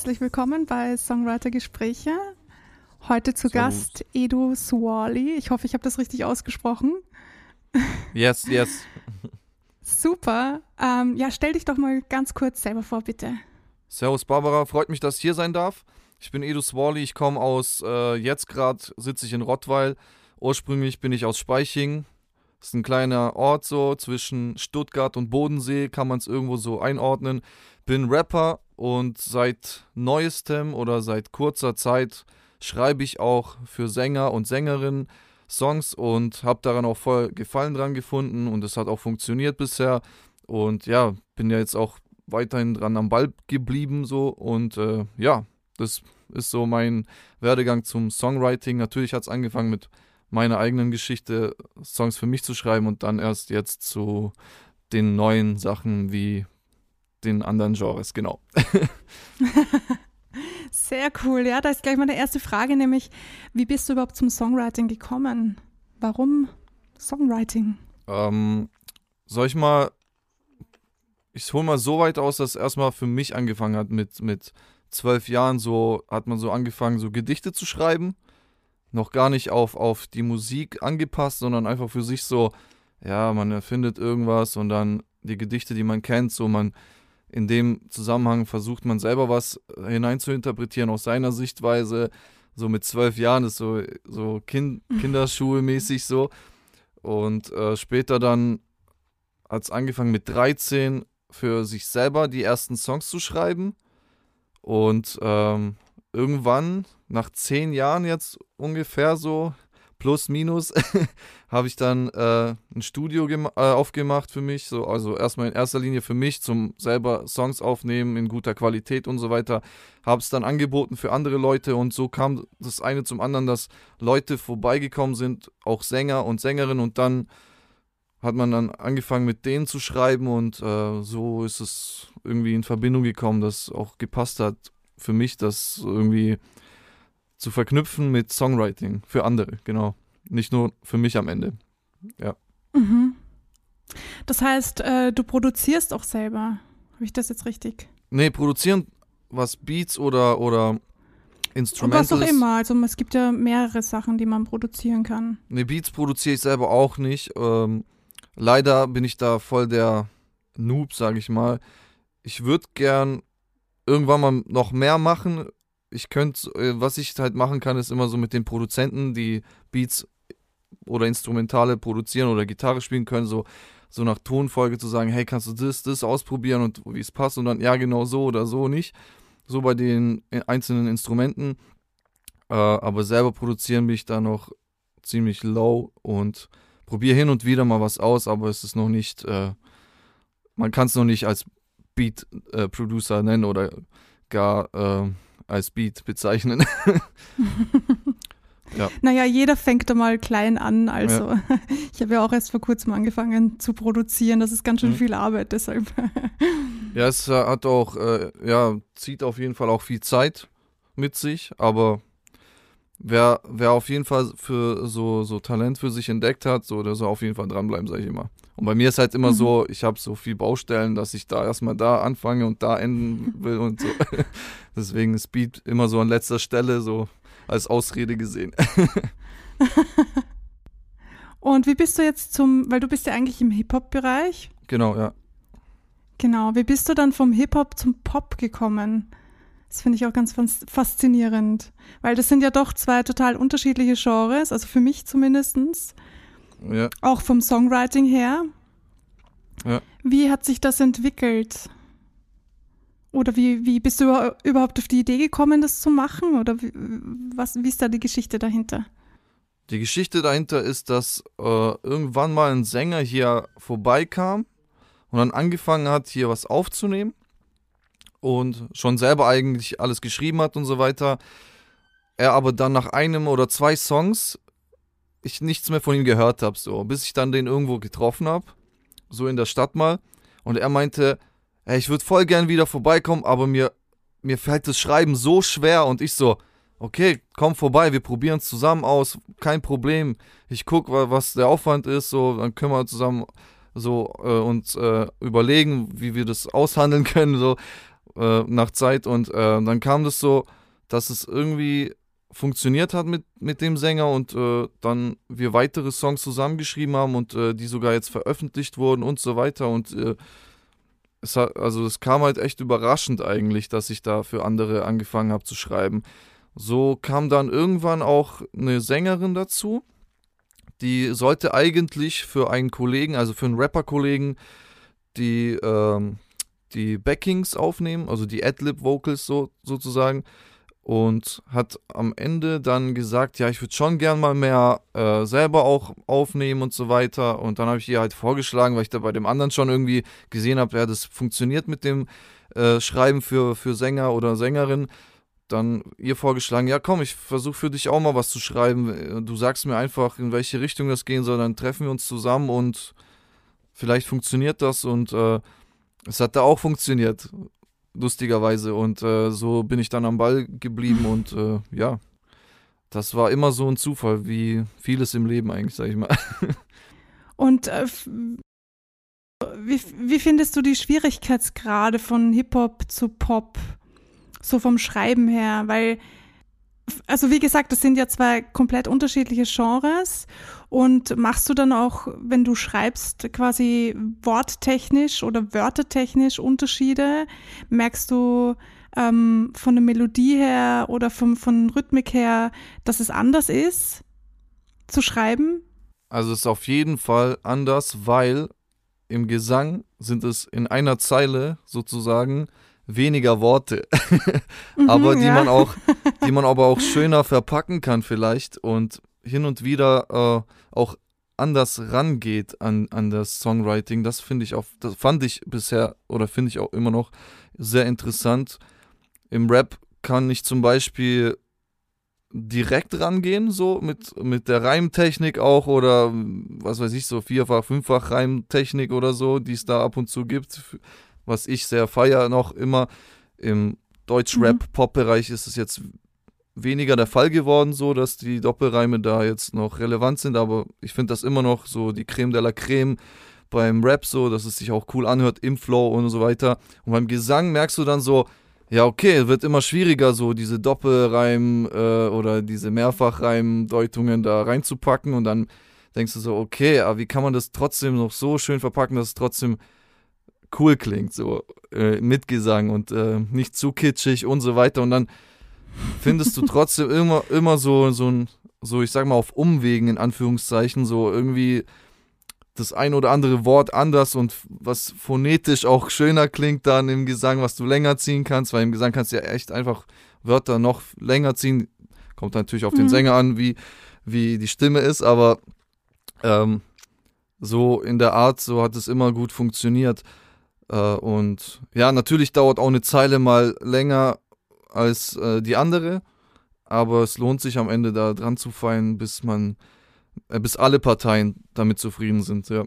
Herzlich willkommen bei Songwriter Gespräche. Heute zu Servus. Gast Edu Swally. Ich hoffe, ich habe das richtig ausgesprochen. Yes, yes. Super. Ähm, ja, stell dich doch mal ganz kurz selber vor, bitte. Servus Barbara, freut mich, dass ich hier sein darf. Ich bin Edu Swally, ich komme aus, äh, jetzt gerade sitze ich in Rottweil. Ursprünglich bin ich aus Speiching. Das ist ein kleiner Ort so zwischen Stuttgart und Bodensee, kann man es irgendwo so einordnen. Bin Rapper und seit neuestem oder seit kurzer Zeit schreibe ich auch für Sänger und Sängerinnen Songs und habe daran auch voll Gefallen dran gefunden und es hat auch funktioniert bisher. Und ja, bin ja jetzt auch weiterhin dran am Ball geblieben so und äh, ja, das ist so mein Werdegang zum Songwriting. Natürlich hat es angefangen mit meiner eigenen Geschichte, Songs für mich zu schreiben und dann erst jetzt zu den neuen Sachen wie den anderen Genres, genau. Sehr cool. Ja, da ist gleich meine erste Frage, nämlich, wie bist du überhaupt zum Songwriting gekommen? Warum Songwriting? Ähm, soll ich mal, ich hole mal so weit aus, dass es erstmal für mich angefangen hat mit, mit zwölf Jahren, so hat man so angefangen, so Gedichte zu schreiben. Noch gar nicht auf, auf die Musik angepasst, sondern einfach für sich so, ja, man erfindet irgendwas und dann die Gedichte, die man kennt, so man in dem Zusammenhang versucht man selber was hineinzuinterpretieren aus seiner Sichtweise. So mit zwölf Jahren ist so, so kind, Kinderschulmäßig so. Und äh, später dann hat es angefangen mit 13 für sich selber die ersten Songs zu schreiben. Und ähm, irgendwann, nach zehn Jahren jetzt ungefähr so, plus minus, habe ich dann äh, ein Studio äh, aufgemacht für mich. So, also erstmal in erster Linie für mich zum selber Songs aufnehmen in guter Qualität und so weiter. Habe es dann angeboten für andere Leute und so kam das eine zum anderen, dass Leute vorbeigekommen sind, auch Sänger und Sängerinnen und dann hat man dann angefangen mit denen zu schreiben und äh, so ist es irgendwie in Verbindung gekommen, dass auch gepasst hat für mich, das irgendwie zu verknüpfen mit Songwriting für andere, genau. Nicht nur für mich am Ende. Ja. Mhm. Das heißt, äh, du produzierst auch selber. Habe ich das jetzt richtig? Nee, produzieren, was Beats oder, oder Instrumentals. Was auch immer. Also es gibt ja mehrere Sachen, die man produzieren kann. Nee, Beats produziere ich selber auch nicht. Ähm, leider bin ich da voll der Noob, sage ich mal. Ich würde gern irgendwann mal noch mehr machen, ich könnte, äh, was ich halt machen kann, ist immer so mit den Produzenten, die Beats oder Instrumentale produzieren oder Gitarre spielen können, so, so nach Tonfolge zu sagen, hey, kannst du das, das ausprobieren und wie es passt und dann, ja, genau so oder so nicht. So bei den äh, einzelnen Instrumenten. Äh, aber selber produzieren bin ich da noch ziemlich low und probiere hin und wieder mal was aus, aber es ist noch nicht, äh, man kann es noch nicht als Beat-Producer äh, nennen oder gar äh, als Beat bezeichnen. ja. Naja, jeder fängt da mal klein an. Also ja. ich habe ja auch erst vor kurzem angefangen zu produzieren. Das ist ganz schön mhm. viel Arbeit, deshalb. ja, es hat auch, äh, ja, zieht auf jeden Fall auch viel Zeit mit sich, aber wer, wer auf jeden Fall für so, so Talent für sich entdeckt hat, so, der soll auf jeden Fall dranbleiben, sage ich immer. Und bei mir ist halt immer mhm. so, ich habe so viel Baustellen, dass ich da erstmal da anfange und da enden will und so. Deswegen ist Beat immer so an letzter Stelle, so als Ausrede gesehen. und wie bist du jetzt zum, weil du bist ja eigentlich im Hip-Hop-Bereich. Genau, ja. Genau, wie bist du dann vom Hip-Hop zum Pop gekommen? Das finde ich auch ganz faszinierend, weil das sind ja doch zwei total unterschiedliche Genres, also für mich zumindestens. Ja. Auch vom Songwriting her. Ja. Wie hat sich das entwickelt? Oder wie, wie bist du überhaupt auf die Idee gekommen, das zu machen? Oder wie, was, wie ist da die Geschichte dahinter? Die Geschichte dahinter ist, dass äh, irgendwann mal ein Sänger hier vorbeikam und dann angefangen hat, hier was aufzunehmen und schon selber eigentlich alles geschrieben hat und so weiter. Er aber dann nach einem oder zwei Songs ich nichts mehr von ihm gehört habe, so, bis ich dann den irgendwo getroffen habe, so in der Stadt mal. Und er meinte, hey, ich würde voll gern wieder vorbeikommen, aber mir, mir fällt das Schreiben so schwer. Und ich so, okay, komm vorbei, wir probieren es zusammen aus, kein Problem. Ich gucke, was der Aufwand ist, so, dann können wir zusammen so äh, uns äh, überlegen, wie wir das aushandeln können, so. Äh, nach Zeit und äh, dann kam das so, dass es irgendwie funktioniert hat mit, mit dem Sänger und äh, dann wir weitere Songs zusammengeschrieben haben und äh, die sogar jetzt veröffentlicht wurden und so weiter und äh, es hat, also es kam halt echt überraschend eigentlich, dass ich da für andere angefangen habe zu schreiben. So kam dann irgendwann auch eine Sängerin dazu, die sollte eigentlich für einen Kollegen, also für einen Rapper-Kollegen, die, ähm, die Backings aufnehmen, also die Adlib-Vocals so, sozusagen und hat am Ende dann gesagt, ja, ich würde schon gern mal mehr äh, selber auch aufnehmen und so weiter. Und dann habe ich ihr halt vorgeschlagen, weil ich da bei dem anderen schon irgendwie gesehen habe, ja, das funktioniert mit dem äh, Schreiben für, für Sänger oder Sängerin. Dann ihr vorgeschlagen, ja komm, ich versuche für dich auch mal was zu schreiben. Du sagst mir einfach, in welche Richtung das gehen soll, dann treffen wir uns zusammen und vielleicht funktioniert das und äh, es hat da auch funktioniert lustigerweise. Und äh, so bin ich dann am Ball geblieben und äh, ja, das war immer so ein Zufall, wie vieles im Leben eigentlich, sag ich mal. Und äh, wie, wie findest du die Schwierigkeitsgrade von Hip-Hop zu Pop? So vom Schreiben her, weil also wie gesagt, das sind ja zwei komplett unterschiedliche Genres. Und machst du dann auch, wenn du schreibst, quasi worttechnisch oder wörtertechnisch Unterschiede? Merkst du ähm, von der Melodie her oder vom, von Rhythmik her, dass es anders ist zu schreiben? Also es ist auf jeden Fall anders, weil im Gesang sind es in einer Zeile sozusagen weniger Worte, aber mhm, die ja. man auch, die man aber auch schöner verpacken kann vielleicht und hin und wieder äh, auch anders rangeht an, an das Songwriting. Das finde ich auch, das fand ich bisher oder finde ich auch immer noch sehr interessant. Im Rap kann ich zum Beispiel direkt rangehen, so mit, mit der Reimtechnik auch oder was weiß ich, so vierfach, fünffach Reimtechnik oder so, die es da ab und zu gibt was ich sehr feier noch immer. Im Deutsch-Rap-Pop-Bereich ist es jetzt weniger der Fall geworden, so dass die Doppelreime da jetzt noch relevant sind, aber ich finde das immer noch so die Creme de la Creme beim Rap so, dass es sich auch cool anhört im Flow und so weiter. Und beim Gesang merkst du dann so, ja, okay, wird immer schwieriger, so diese Doppelreim äh, oder diese Mehrfachreimdeutungen da reinzupacken und dann denkst du so, okay, aber wie kann man das trotzdem noch so schön verpacken, dass es trotzdem cool klingt, so äh, mit Gesang und äh, nicht zu kitschig und so weiter. Und dann findest du trotzdem immer, immer so, so ein, so ich sag mal auf Umwegen in Anführungszeichen, so irgendwie das ein oder andere Wort anders und was phonetisch auch schöner klingt dann im Gesang, was du länger ziehen kannst, weil im Gesang kannst du ja echt einfach Wörter noch länger ziehen. Kommt natürlich auf mhm. den Sänger an, wie, wie die Stimme ist, aber ähm, so in der Art, so hat es immer gut funktioniert. Äh, und ja, natürlich dauert auch eine Zeile mal länger als äh, die andere, aber es lohnt sich am Ende da dran zu feiern, bis man, äh, bis alle Parteien damit zufrieden sind, ja.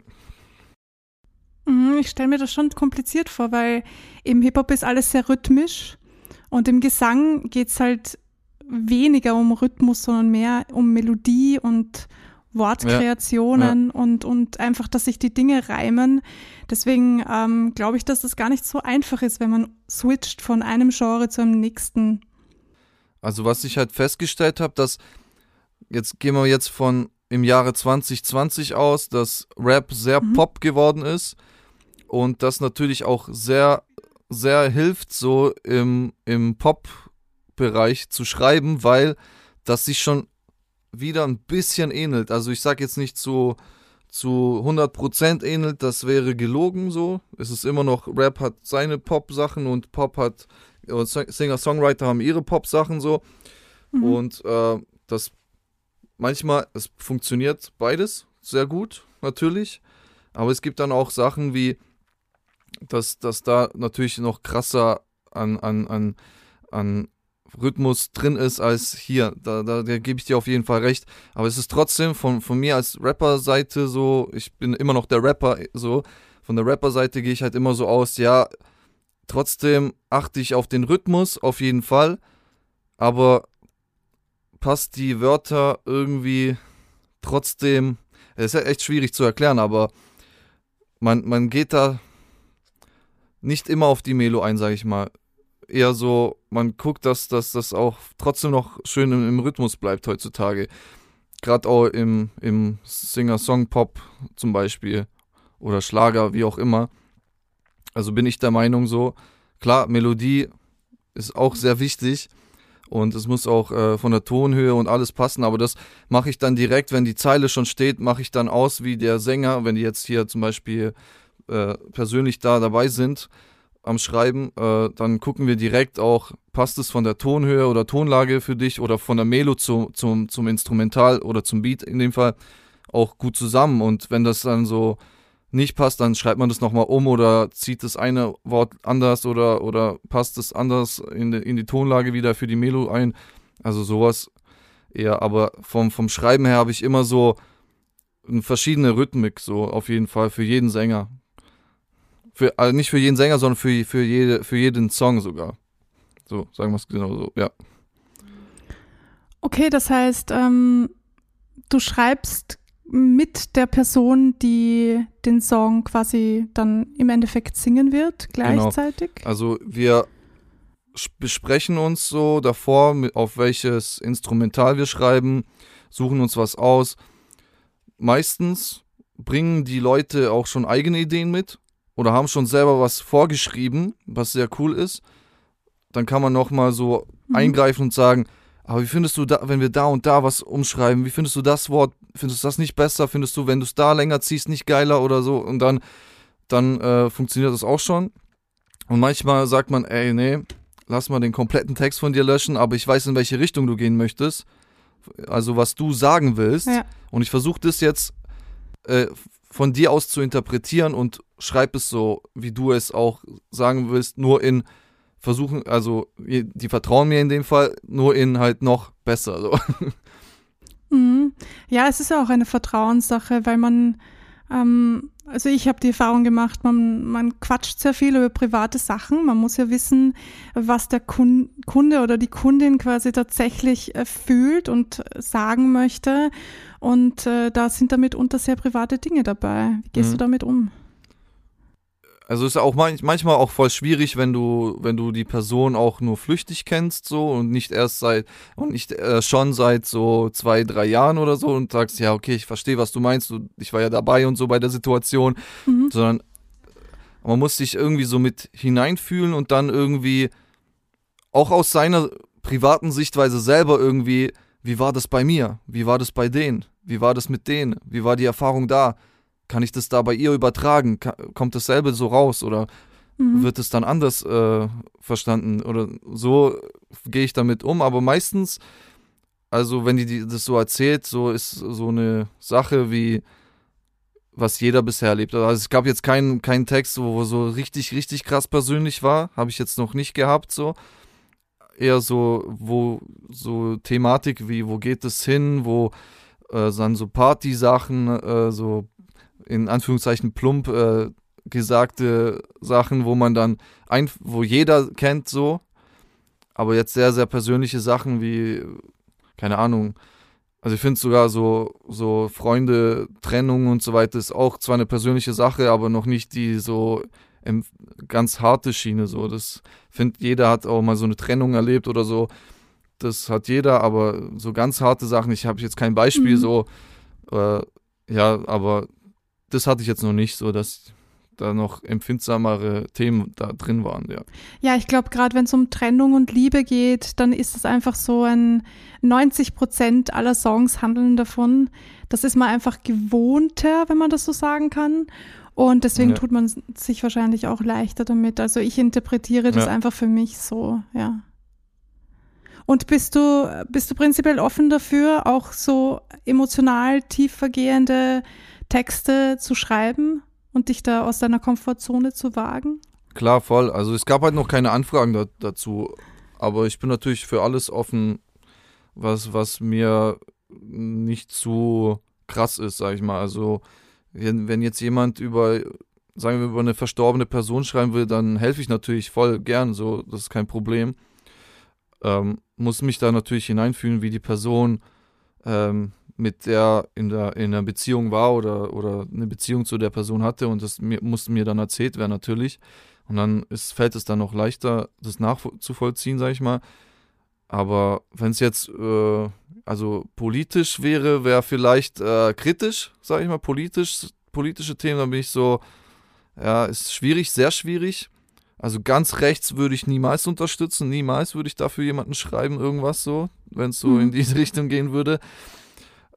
Mhm, ich stelle mir das schon kompliziert vor, weil im Hip-Hop ist alles sehr rhythmisch und im Gesang geht es halt weniger um Rhythmus, sondern mehr um Melodie und Wortkreationen ja, ja. Und, und einfach, dass sich die Dinge reimen. Deswegen ähm, glaube ich, dass das gar nicht so einfach ist, wenn man switcht von einem Genre zu einem nächsten. Also was ich halt festgestellt habe, dass jetzt gehen wir jetzt von im Jahre 2020 aus, dass Rap sehr mhm. Pop geworden ist und das natürlich auch sehr, sehr hilft, so im, im Pop-Bereich zu schreiben, weil das sich schon wieder ein bisschen ähnelt. Also ich sage jetzt nicht zu, zu 100% ähnelt, das wäre gelogen so. Es ist immer noch, Rap hat seine Pop-Sachen und Pop hat, Singer-Songwriter haben ihre Pop-Sachen so. Mhm. Und äh, das manchmal, es funktioniert beides sehr gut, natürlich. Aber es gibt dann auch Sachen wie, dass, dass da natürlich noch krasser an, an, an, an Rhythmus drin ist als hier. Da, da, da gebe ich dir auf jeden Fall recht. Aber es ist trotzdem von, von mir als Rapper-Seite so, ich bin immer noch der Rapper, so. Von der Rapper-Seite gehe ich halt immer so aus, ja, trotzdem achte ich auf den Rhythmus, auf jeden Fall. Aber passt die Wörter irgendwie trotzdem. Es ist echt schwierig zu erklären, aber man, man geht da nicht immer auf die Melo ein, sage ich mal. Eher so, man guckt, dass, das auch trotzdem noch schön im, im Rhythmus bleibt heutzutage. Gerade auch im, im Singer-Song-Pop zum Beispiel oder Schlager, wie auch immer. Also bin ich der Meinung so, klar, Melodie ist auch sehr wichtig und es muss auch äh, von der Tonhöhe und alles passen, aber das mache ich dann direkt, wenn die Zeile schon steht, mache ich dann aus wie der Sänger, wenn die jetzt hier zum Beispiel äh, persönlich da dabei sind am Schreiben, äh, dann gucken wir direkt auch, passt es von der Tonhöhe oder Tonlage für dich oder von der Melo zu, zum, zum Instrumental oder zum Beat in dem Fall auch gut zusammen und wenn das dann so nicht passt, dann schreibt man das nochmal um oder zieht das eine Wort anders oder, oder passt es anders in die, in die Tonlage wieder für die Melo ein. Also sowas eher. Aber vom, vom Schreiben her habe ich immer so eine verschiedene Rhythmik, so auf jeden Fall für jeden Sänger. Für, also nicht für jeden Sänger, sondern für, für, jede, für jeden Song sogar. So, sagen wir es genau so, ja. Okay, das heißt, ähm, du schreibst mit der Person, die den Song quasi dann im Endeffekt singen wird, genau. gleichzeitig? Genau. Also wir besprechen uns so davor, auf welches Instrumental wir schreiben, suchen uns was aus. Meistens bringen die Leute auch schon eigene Ideen mit oder haben schon selber was vorgeschrieben, was sehr cool ist. Dann kann man nochmal so mhm. eingreifen und sagen, aber wie findest du da, wenn wir da und da was umschreiben, wie findest du das Wort, findest du das nicht besser, findest du, wenn du es da länger ziehst, nicht geiler oder so und dann, dann äh, funktioniert das auch schon. Und manchmal sagt man, ey, nee, lass mal den kompletten Text von dir löschen, aber ich weiß, in welche Richtung du gehen möchtest. Also was du sagen willst. Ja. Und ich versuche das jetzt äh, von dir aus zu interpretieren und schreib es so, wie du es auch sagen willst, nur in versuchen, also die vertrauen mir in dem Fall, nur in halt noch besser. So. Mhm. Ja, es ist ja auch eine Vertrauenssache, weil man, ähm, also ich habe die Erfahrung gemacht, man, man quatscht sehr viel über private Sachen. Man muss ja wissen, was der Kunde oder die Kundin quasi tatsächlich äh, fühlt und sagen möchte. Und äh, da sind damit unter sehr private Dinge dabei. Wie gehst mhm. du damit um? Also ist auch manchmal auch voll schwierig, wenn du, wenn du die Person auch nur flüchtig kennst, so und nicht erst seit und nicht äh, schon seit so zwei, drei Jahren oder so und sagst, ja, okay, ich verstehe, was du meinst, du, ich war ja dabei und so bei der Situation, mhm. sondern man muss sich irgendwie so mit hineinfühlen und dann irgendwie auch aus seiner privaten Sichtweise selber irgendwie, wie war das bei mir? Wie war das bei denen? Wie war das mit denen? Wie war die Erfahrung da? Kann ich das da bei ihr übertragen? kommt dasselbe so raus oder mhm. wird es dann anders äh, verstanden? Oder so gehe ich damit um. Aber meistens, also wenn die das so erzählt, so ist so eine Sache wie was jeder bisher erlebt hat. Also es gab jetzt keinen keinen Text, wo so richtig, richtig krass persönlich war. Habe ich jetzt noch nicht gehabt, so. Eher so, wo so Thematik wie, wo geht es hin, wo äh, dann so Party-Sachen, äh, so in Anführungszeichen plump äh, gesagte Sachen, wo man dann ein, wo jeder kennt so, aber jetzt sehr, sehr persönliche Sachen wie, keine Ahnung, also ich finde sogar so, so Freunde, Trennung und so weiter ist auch zwar eine persönliche Sache, aber noch nicht die so ganz harte Schiene so. Das finde jeder hat auch mal so eine Trennung erlebt oder so. Das hat jeder, aber so ganz harte Sachen, ich habe jetzt kein Beispiel mhm. so, äh, ja, aber das hatte ich jetzt noch nicht, so dass da noch empfindsamere Themen da drin waren, ja. Ja, ich glaube, gerade wenn es um Trennung und Liebe geht, dann ist es einfach so ein 90 Prozent aller Songs handeln davon. Das ist man einfach gewohnter, wenn man das so sagen kann. Und deswegen ja. tut man sich wahrscheinlich auch leichter damit. Also ich interpretiere das ja. einfach für mich so, ja. Und bist du, bist du prinzipiell offen dafür, auch so emotional tiefergehende Texte zu schreiben und dich da aus deiner Komfortzone zu wagen? Klar, voll. Also es gab halt noch keine Anfragen da, dazu. Aber ich bin natürlich für alles offen, was, was mir nicht zu krass ist, sag ich mal. Also wenn, wenn jetzt jemand über, sagen wir, über eine verstorbene Person schreiben will, dann helfe ich natürlich voll gern, so, das ist kein Problem. Ähm, muss mich da natürlich hineinfühlen, wie die Person ähm, mit der in der in der Beziehung war oder oder eine Beziehung zu der Person hatte und das mir, musste mir dann erzählt werden natürlich und dann ist, fällt es dann noch leichter das nachzuvollziehen sage ich mal aber wenn es jetzt äh, also politisch wäre wäre vielleicht äh, kritisch sage ich mal politisch politische Themen dann bin ich so ja ist schwierig sehr schwierig also ganz rechts würde ich niemals unterstützen, niemals würde ich dafür jemanden schreiben, irgendwas so, wenn es so mhm. in diese Richtung gehen würde.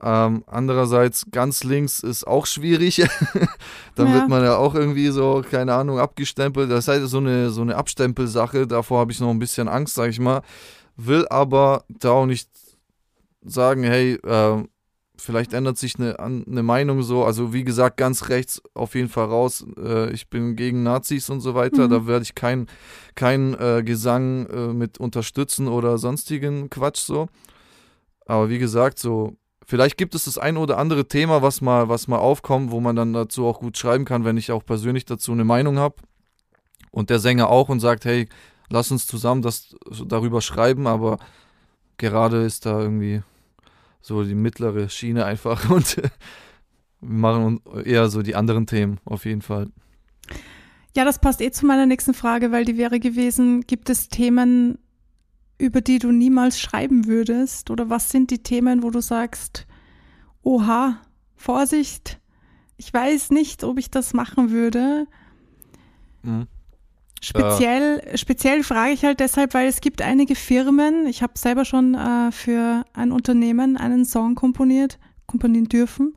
Ähm, andererseits ganz links ist auch schwierig. Dann ja. wird man ja auch irgendwie so, keine Ahnung, abgestempelt. Das ist halt so eine, so eine Abstempelsache. Davor habe ich noch ein bisschen Angst, sage ich mal. Will aber da auch nicht sagen, hey, äh, vielleicht ändert sich eine, eine Meinung so. Also wie gesagt, ganz rechts auf jeden Fall raus. Äh, ich bin gegen Nazis und so weiter. Mhm. Da werde ich keinen kein, äh, Gesang äh, mit unterstützen oder sonstigen Quatsch so. Aber wie gesagt, so vielleicht gibt es das ein oder andere Thema, was mal, was mal aufkommt, wo man dann dazu auch gut schreiben kann, wenn ich auch persönlich dazu eine Meinung habe. Und der Sänger auch und sagt, hey, lass uns zusammen das darüber schreiben, aber gerade ist da irgendwie so die mittlere Schiene einfach und wir machen eher so die anderen Themen auf jeden Fall. Ja, das passt eh zu meiner nächsten Frage, weil die wäre gewesen, gibt es Themen, über die du niemals schreiben würdest? Oder was sind die Themen, wo du sagst, oha, Vorsicht, ich weiß nicht, ob ich das machen würde? Mhm. Speziell, äh. speziell frage ich halt deshalb, weil es gibt einige Firmen, ich habe selber schon äh, für ein Unternehmen einen Song komponiert, komponieren dürfen.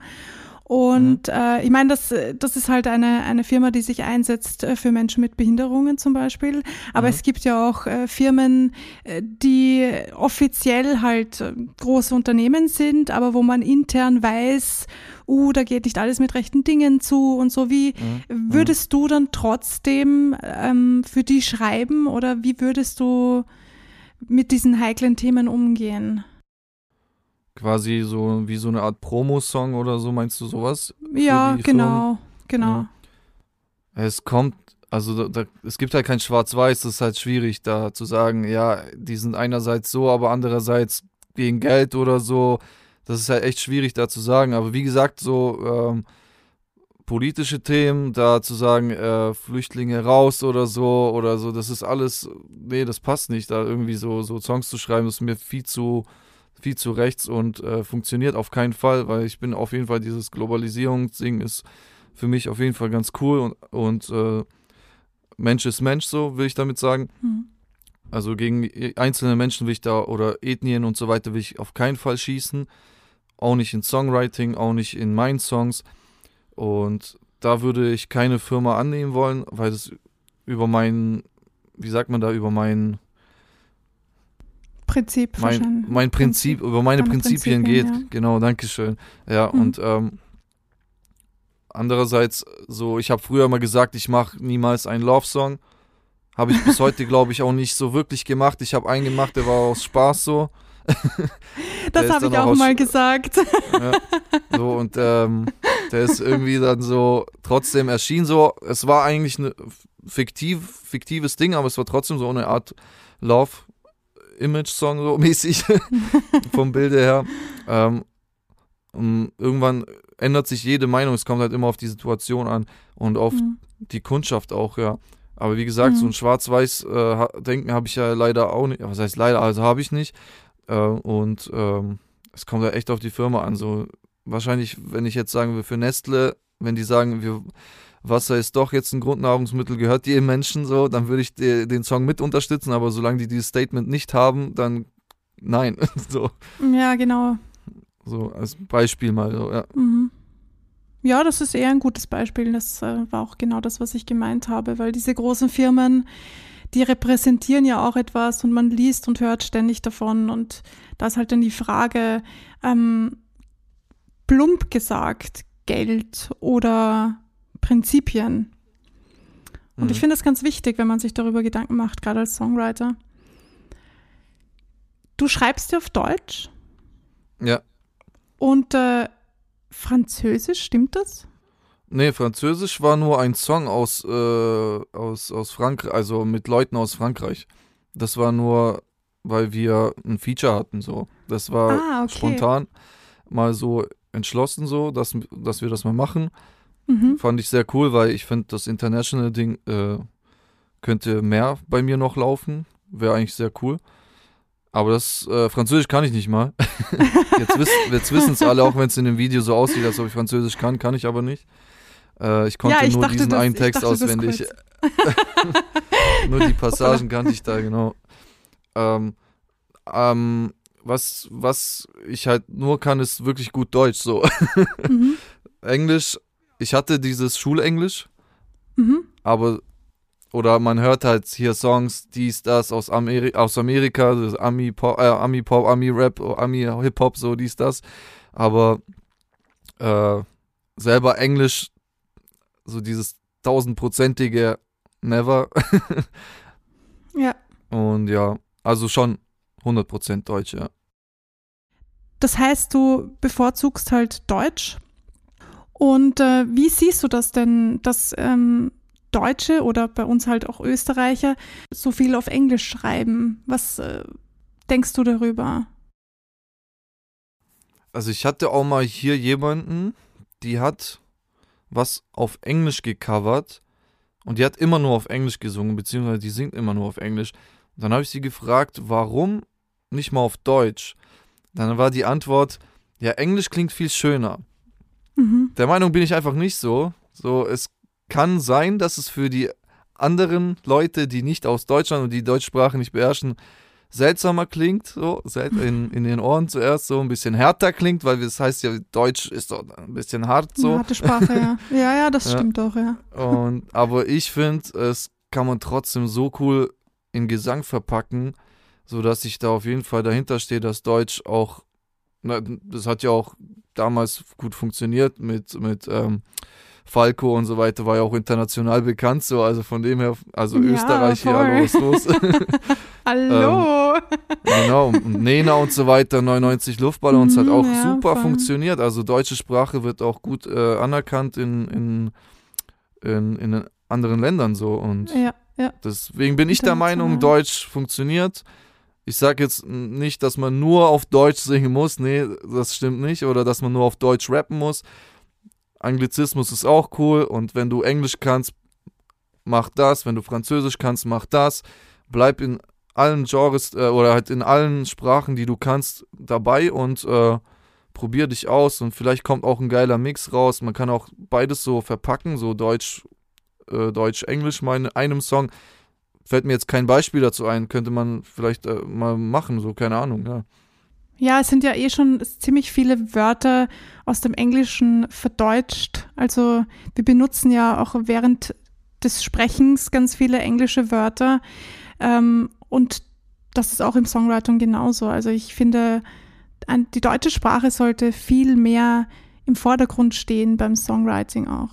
Und mhm. äh, ich meine, das, das ist halt eine, eine Firma, die sich einsetzt äh, für Menschen mit Behinderungen zum Beispiel. Aber mhm. es gibt ja auch äh, Firmen, äh, die offiziell halt äh, große Unternehmen sind, aber wo man intern weiß, uh, da geht nicht alles mit rechten Dingen zu und so. Wie mhm. würdest du dann trotzdem ähm, für die schreiben oder wie würdest du mit diesen heiklen Themen umgehen? Quasi so wie so eine Art Promo-Song oder so, meinst du sowas? Ja, genau, genau. Ja. Es kommt, also da, da, es gibt halt kein Schwarz-Weiß, das ist halt schwierig da zu sagen, ja, die sind einerseits so, aber andererseits gegen Geld oder so. Das ist halt echt schwierig da zu sagen. Aber wie gesagt, so ähm, politische Themen, da zu sagen, äh, Flüchtlinge raus oder so oder so, das ist alles, nee, das passt nicht, da irgendwie so, so Songs zu schreiben, das ist mir viel zu, viel zu rechts und äh, funktioniert auf keinen Fall, weil ich bin auf jeden Fall, dieses Globalisierungsding ist für mich auf jeden Fall ganz cool und, und äh, Mensch ist Mensch, so will ich damit sagen. Mhm. Also gegen einzelne Menschen will ich da oder Ethnien und so weiter will ich auf keinen Fall schießen. Auch nicht in Songwriting, auch nicht in meinen Songs. Und da würde ich keine Firma annehmen wollen, weil es über meinen, wie sagt man da, über meinen Prinzip. Mein, mein Prinzip, über meine Prinzipien, Prinzipien geht. Ja. Genau, Dankeschön. Ja, mhm. und ähm, andererseits, so, ich habe früher mal gesagt, ich mache niemals einen Love-Song. Habe ich bis heute, glaube ich, auch nicht so wirklich gemacht. Ich habe einen gemacht, der war aus Spaß so. das habe ich auch, auch mal gesagt. Ja, so, und ähm, der ist irgendwie dann so trotzdem erschienen so. Es war eigentlich ein fiktiv, fiktives Ding, aber es war trotzdem so eine Art Love Image-Song so mäßig vom Bilde her. Ähm, irgendwann ändert sich jede Meinung, es kommt halt immer auf die Situation an und auf mhm. die Kundschaft auch, ja. Aber wie gesagt, mhm. so ein Schwarz-Weiß-Denken äh, habe ich ja leider auch nicht. Was heißt leider? Also habe ich nicht. Äh, und ähm, es kommt ja echt auf die Firma an. So wahrscheinlich, wenn ich jetzt sagen will, für Nestle, wenn die sagen, wir Wasser ist doch jetzt ein Grundnahrungsmittel, gehört jedem Menschen so, dann würde ich den Song mit unterstützen, aber solange die dieses Statement nicht haben, dann nein. so. Ja, genau. So als Beispiel mal so, ja. Mhm. Ja, das ist eher ein gutes Beispiel. Das äh, war auch genau das, was ich gemeint habe, weil diese großen Firmen, die repräsentieren ja auch etwas und man liest und hört ständig davon. Und da ist halt dann die Frage, ähm, plump gesagt, Geld oder Prinzipien. Und mhm. ich finde es ganz wichtig, wenn man sich darüber Gedanken macht, gerade als Songwriter. Du schreibst ja auf Deutsch. Ja. Und äh, Französisch, stimmt das? Nee, Französisch war nur ein Song aus, äh, aus, aus Frankreich, also mit Leuten aus Frankreich. Das war nur, weil wir ein Feature hatten, so. Das war ah, okay. spontan. mal so entschlossen, so, dass, dass wir das mal machen. Mhm. Fand ich sehr cool, weil ich finde, das International-Ding äh, könnte mehr bei mir noch laufen. Wäre eigentlich sehr cool. Aber das äh, Französisch kann ich nicht mal. jetzt, wiss, jetzt wissen es alle, auch wenn es in dem Video so aussieht, als ob ich Französisch kann, kann ich aber nicht. Äh, ich konnte Ja, ich nur dachte diesen das- einen Text dachte auswendig. nur die Passagen kannte ich da, genau. Ähm, ähm, was, was ich halt nur kann, ist wirklich gut Deutsch. So. Mhm. Englisch, ich hatte dieses Schulenglisch, Mhm. aber oder man hört halt hier Songs, dies, das aus, Ameri aus Amerika, das Ami-Pop, äh, Ami-Pop, Ami-Rap, Ami-Hip-Hop, so dies, das. Aber äh, selber Englisch, so dieses tausendprozentige Never. Ja. Und ja, also schon 100% Deutsch, ja. Das heißt, du bevorzugst halt Deutsch. Und äh, wie siehst du das denn, dass ähm, Deutsche oder bei uns halt auch Österreicher so viel auf Englisch schreiben? Was äh, denkst du darüber? Also ich hatte auch mal hier jemanden, die hat was auf Englisch gecovert und die hat immer nur auf Englisch gesungen, beziehungsweise die singt immer nur auf Englisch. Und dann habe ich sie gefragt, warum nicht mal auf Deutsch? Dann war die Antwort, ja, Englisch klingt viel schöner. Mhm. Der Meinung bin ich einfach nicht so. So, es kann sein, dass es für die anderen Leute, die nicht aus Deutschland und die Deutschsprache nicht beherrschen, seltsamer klingt, so sel- in, in den Ohren zuerst so ein bisschen härter klingt, weil das heißt ja, Deutsch ist doch ein bisschen hart Eine so. harte Sprache, ja. Ja, ja, das Ja. stimmt auch, ja. Und, aber ich finde, es kann man trotzdem so cool in Gesang verpacken, sodass ich da auf jeden Fall dahinter stehe, dass Deutsch auch, na, das hat ja auch damals gut funktioniert mit, mit ähm, Falco und so weiter, war ja auch international bekannt, so, also von dem her, also Ja, Österreich hier, hallo, was los? Hallo! genau, und Nena und so weiter, 99 Luftballons hat Mhm, auch ja, super voll. funktioniert, also deutsche Sprache wird auch gut äh, anerkannt in, in, in, in anderen Ländern so und ja. Deswegen bin ich der Meinung. Deutsch funktioniert. Ich sage jetzt nicht, dass man nur auf Deutsch singen muss. Nee, das stimmt nicht. Oder dass man nur auf Deutsch rappen muss. Anglizismus ist auch cool. Und wenn du Englisch kannst, mach das. Wenn du Französisch kannst, mach das. Bleib in allen Genres äh, oder halt in allen Sprachen, die du kannst, dabei und äh, probier dich aus. Und vielleicht kommt auch ein geiler Mix raus. Man kann auch beides so verpacken, so Deutsch, äh, Deutsch-Englisch mal in einem Song. Fällt mir jetzt kein Beispiel dazu ein, könnte man vielleicht äh, mal machen, so keine Ahnung, ja. Ja, es sind ja eh schon ziemlich viele Wörter aus dem Englischen verdeutscht. Also wir benutzen ja auch während des Sprechens ganz viele englische Wörter. Ähm, und das ist auch im Songwriting genauso. Also ich finde, die deutsche Sprache sollte viel mehr im Vordergrund stehen beim Songwriting auch.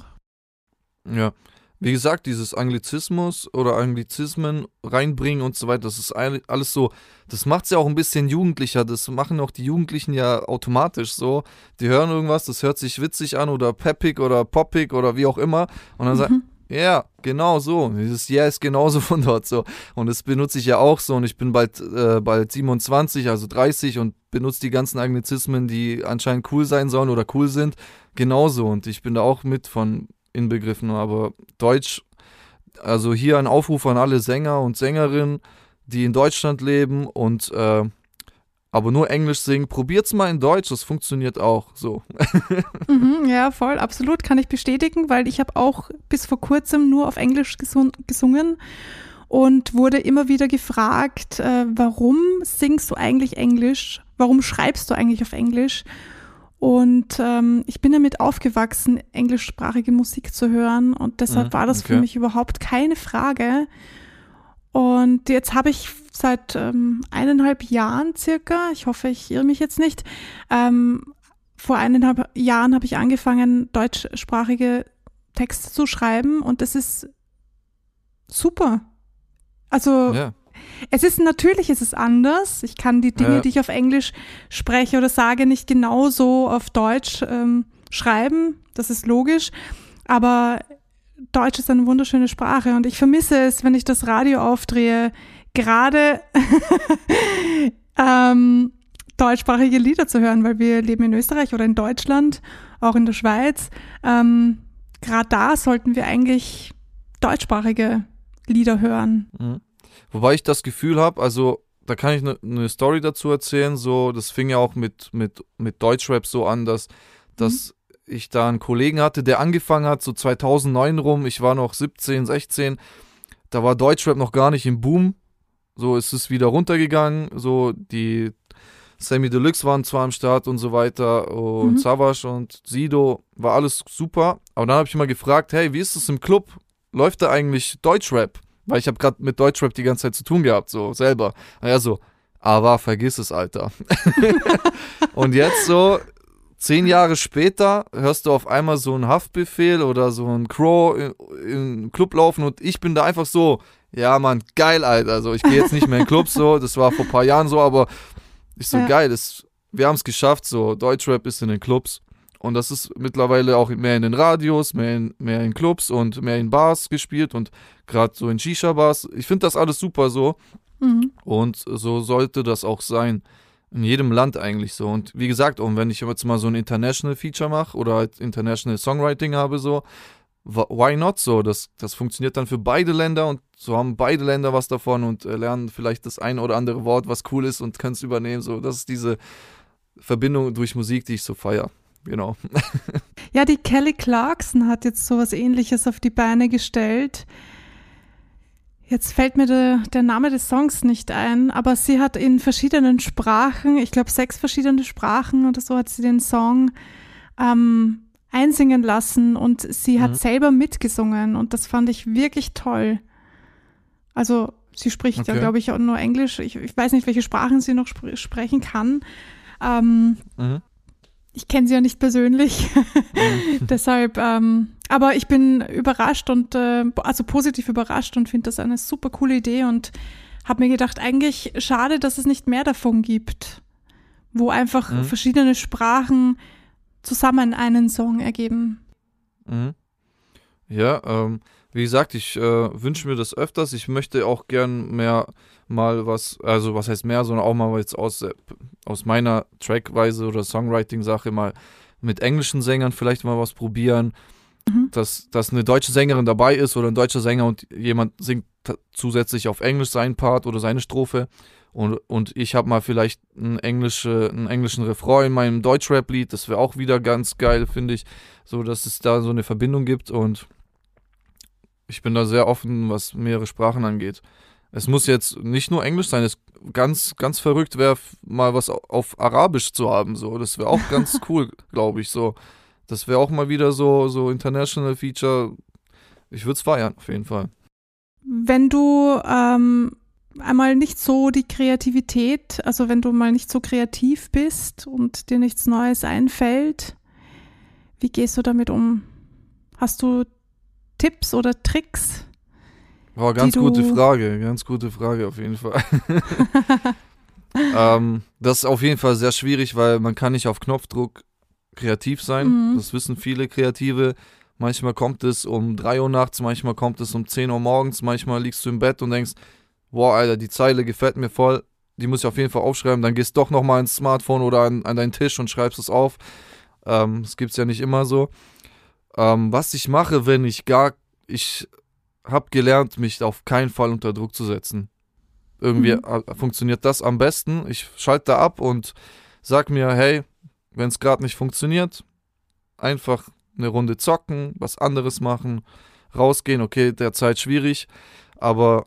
Ja. Wie gesagt, dieses Anglizismus oder Anglizismen reinbringen und so weiter, das ist eigentlich alles so, das macht es ja auch ein bisschen jugendlicher. Das machen auch die Jugendlichen ja automatisch so. Die hören irgendwas, das hört sich witzig an oder peppig oder poppig oder wie auch immer. Und dann sagen, Mhm. ja, genau so. Dieses Ja ist genauso von dort so. Und das benutze ich ja auch so. Und ich bin bald, äh, bald 27, also 30 und benutze die ganzen Anglizismen, die anscheinend cool sein sollen oder cool sind, genauso. Und ich bin da auch mit von inbegriffen. Aber Deutsch, also hier ein Aufruf an alle Sänger und Sängerinnen, die in Deutschland leben und äh, aber nur Englisch singen. Probiert's mal in Deutsch, das funktioniert auch so. Mhm, ja, voll, absolut, kann ich bestätigen, weil ich habe auch bis vor kurzem nur auf Englisch gesun gesungen und wurde immer wieder gefragt, äh, warum singst du eigentlich Englisch? Warum schreibst du eigentlich auf Englisch? Und ähm, ich bin damit aufgewachsen, englischsprachige Musik zu hören und deshalb Mhm, war das für okay. mich überhaupt keine Frage. Und jetzt habe ich seit ähm, eineinhalb Jahren circa, ich hoffe, ich irre mich jetzt nicht, ähm, vor eineinhalb Jahren habe ich angefangen, deutschsprachige Texte zu schreiben und das ist super. Also Ja. Es ist natürlich, es ist anders. Ich kann die Dinge, Ja. die ich auf Englisch spreche oder sage, nicht genauso auf Deutsch ähm, schreiben. Das ist logisch. Aber Deutsch ist eine wunderschöne Sprache und ich vermisse es, wenn ich das Radio aufdrehe. Gerade ähm, deutschsprachige Lieder zu hören, weil wir leben in Österreich oder in Deutschland, auch in der Schweiz. Ähm, Gerade da sollten wir eigentlich deutschsprachige Lieder hören. Mhm. Wobei ich das Gefühl habe, also da kann ich eine ne Story dazu erzählen. So, das fing ja auch mit, mit, mit Deutschrap so an, dass, dass mhm. ich da einen Kollegen hatte, der angefangen hat, so 2009 rum. Ich war noch 17, 16. Da war Deutschrap noch gar nicht im Boom. So ist es wieder runtergegangen. So die Sammy Deluxe waren zwar am Start und so weiter und mhm. Savage und Sido war alles super. Aber dann habe ich mal gefragt, hey, wie ist es im Club? Läuft da eigentlich Deutschrap? Weil ich habe gerade mit Deutschrap die ganze Zeit zu tun gehabt, so selber. Naja, so, aber vergiss es, Alter. und jetzt so, zehn Jahre später, hörst du auf einmal so einen Haftbefehl oder so einen Crow im Club laufen und ich bin da einfach so, ja, Mann, geil, Alter. Also ich gehe jetzt nicht mehr in Clubs so, das war vor ein paar Jahren so, aber ich so, ja. geil, das, wir haben es geschafft, so, Deutschrap ist in den Clubs. Und das ist mittlerweile auch mehr in den Radios, mehr in, mehr in Clubs und mehr in Bars gespielt und gerade so in Shisha-Bars. Ich finde das alles super so. Mhm. Und so sollte das auch sein. In jedem Land eigentlich so. Und wie gesagt, und wenn ich jetzt mal so ein International Feature mache oder halt International Songwriting habe, so, why not so? Das, das funktioniert dann für beide Länder und so haben beide Länder was davon und äh, lernen vielleicht das ein oder andere Wort, was cool ist und können es übernehmen. So, das ist diese Verbindung durch Musik, die ich so feiere. Genau. ja, die Kelly Clarkson hat jetzt sowas ähnliches auf die Beine gestellt. Jetzt fällt mir der, der Name des Songs nicht ein, aber sie hat in verschiedenen Sprachen, ich glaube sechs verschiedene Sprachen oder so, hat sie den Song ähm, einsingen lassen und sie hat mhm. selber mitgesungen und das fand ich wirklich toll. Also sie spricht okay. ja, glaube ich, auch nur Englisch. Ich, ich, weiß nicht, welche Sprachen sie noch sp sprechen kann. Ähm, mhm. Ich kenne sie ja nicht persönlich. Deshalb, ähm, aber ich bin überrascht und äh, also positiv überrascht und finde das eine super coole Idee und habe mir gedacht, eigentlich schade, dass es nicht mehr davon gibt, wo einfach mhm. verschiedene Sprachen zusammen einen Song ergeben. Mhm. Ja, ähm, wie gesagt, ich äh, wünsche mir das öfters. Ich möchte auch gern mehr mal was, also was heißt mehr, sondern auch mal jetzt aus, äh, aus meiner Trackweise oder Songwriting-Sache mal mit englischen Sängern vielleicht mal was probieren. Mhm. Dass, dass eine deutsche Sängerin dabei ist oder ein deutscher Sänger und jemand singt zusätzlich auf Englisch seinen Part oder seine Strophe und, und ich habe mal vielleicht einen, englische, einen englischen Refrain in meinem Deutschrap-Lied. Das wäre auch wieder ganz geil, finde ich. So, dass es da so eine Verbindung gibt. Und ich bin da sehr offen, was mehrere Sprachen angeht. Es muss jetzt nicht nur Englisch sein. Es ganz, ganz verrückt wäre, mal was auf Arabisch zu haben. So, das wäre auch ganz cool, glaube ich. So, das wäre auch mal wieder so, so International Feature. Ich würde es feiern, auf jeden Fall. Wenn du ähm einmal nicht so die Kreativität, also wenn du mal nicht so kreativ bist und dir nichts Neues einfällt, wie gehst du damit um? Hast du Tipps oder Tricks? Oh, ganz gute Frage, ganz gute Frage auf jeden Fall. ähm, das ist auf jeden Fall sehr schwierig, weil man kann nicht auf Knopfdruck kreativ sein. Mhm. Das wissen viele Kreative. Manchmal kommt es um 3 Uhr nachts, manchmal kommt es um 10 Uhr morgens, manchmal liegst du im Bett und denkst, boah, Alter, die Zeile gefällt mir voll, die muss ich auf jeden Fall aufschreiben. Dann gehst du doch nochmal ins Smartphone oder an, an deinen Tisch und schreibst es auf. Ähm, das gibt es ja nicht immer so. Ähm, was ich mache, wenn ich gar, ich habe gelernt, mich auf keinen Fall unter Druck zu setzen. Irgendwie mhm. funktioniert das am besten. Ich schalte da ab und sag mir, hey, wenn es gerade nicht funktioniert, einfach eine Runde zocken, was anderes machen, rausgehen, okay, derzeit schwierig, aber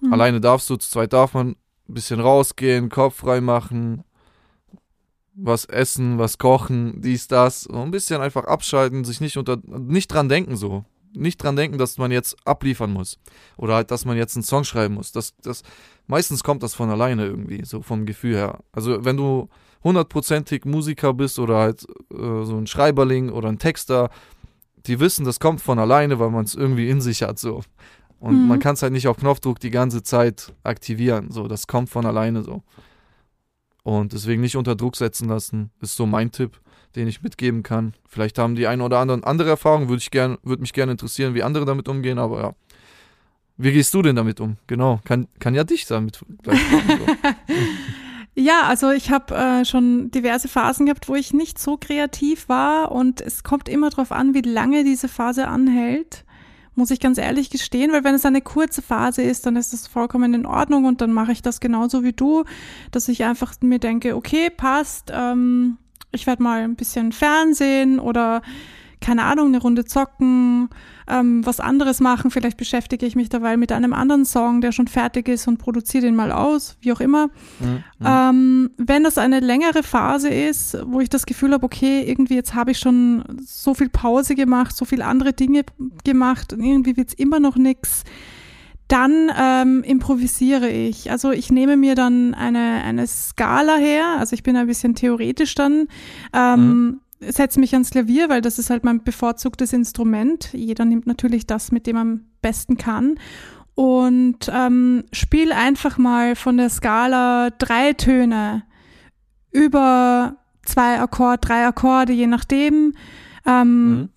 Mhm. Alleine darfst du, zu zweit darf man ein bisschen rausgehen, Kopf frei machen, was essen, was kochen, dies, das. Und ein bisschen einfach abschalten, sich nicht unter, nicht dran denken so. Nicht dran denken, dass man jetzt abliefern muss. Oder halt, dass man jetzt einen Song schreiben muss. Das, das, meistens kommt das von alleine irgendwie, so vom Gefühl her. Also wenn du hundertprozentig Musiker bist oder halt äh, so ein Schreiberling oder ein Texter, die wissen, das kommt von alleine, weil man es irgendwie in sich hat, so. Und mhm. man kann es halt nicht auf Knopfdruck die ganze Zeit aktivieren. So, das kommt von alleine so. Und deswegen nicht unter Druck setzen lassen, ist so mein Tipp, den ich mitgeben kann. Vielleicht haben die ein oder anderen andere Erfahrungen, würde gern, würde mich gerne interessieren, wie andere damit umgehen, aber ja. Wie gehst du denn damit um? Genau, kann, kann ja dich so. Ja, also ich habe äh, schon diverse Phasen gehabt, wo ich nicht so kreativ war und es kommt immer darauf an, wie lange diese Phase anhält, muss ich ganz ehrlich gestehen, weil wenn es eine kurze Phase ist, dann ist das vollkommen in Ordnung und dann mache ich das genauso wie du, dass ich einfach mir denke, okay, passt, ähm, ich werde mal ein bisschen Fernsehen oder keine Ahnung, eine Runde zocken, ähm, was anderes machen. Vielleicht beschäftige ich mich dabei mit einem anderen Song, der schon fertig ist und produziere den mal aus, wie auch immer. Mhm. Ähm, wenn das eine längere Phase ist, wo ich das Gefühl habe, okay, irgendwie jetzt habe ich schon so viel Pause gemacht, so viel andere Dinge gemacht und irgendwie wird es immer noch nichts, dann ähm, improvisiere ich. Also ich nehme mir dann eine, eine Skala her, also ich bin ein bisschen theoretisch dann. Ähm, mhm setze mich ans Klavier, weil das ist halt mein bevorzugtes Instrument. Jeder nimmt natürlich das, mit dem er am besten kann. Und ähm, spiel einfach mal von der Skala drei Töne über zwei Akkorde, drei Akkorde, je nachdem. Ähm, mhm.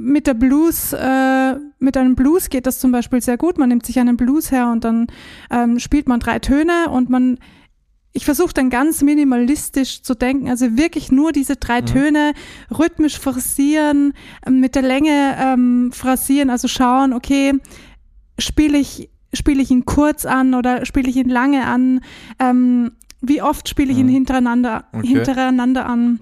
Mit der Blues, äh, mit einem Blues geht das zum Beispiel sehr gut. Man nimmt sich einen Blues her und dann ähm, spielt man drei Töne und man ich versuche dann ganz minimalistisch zu denken, also wirklich nur diese drei mhm. Töne rhythmisch phrasieren, ähm, mit der Länge ähm, phrasieren, also schauen, okay, spiele ich, spiele ich ihn kurz an oder spiele ich ihn lange an, ähm, wie oft spiele ich ihn mhm. hintereinander, okay. hintereinander an.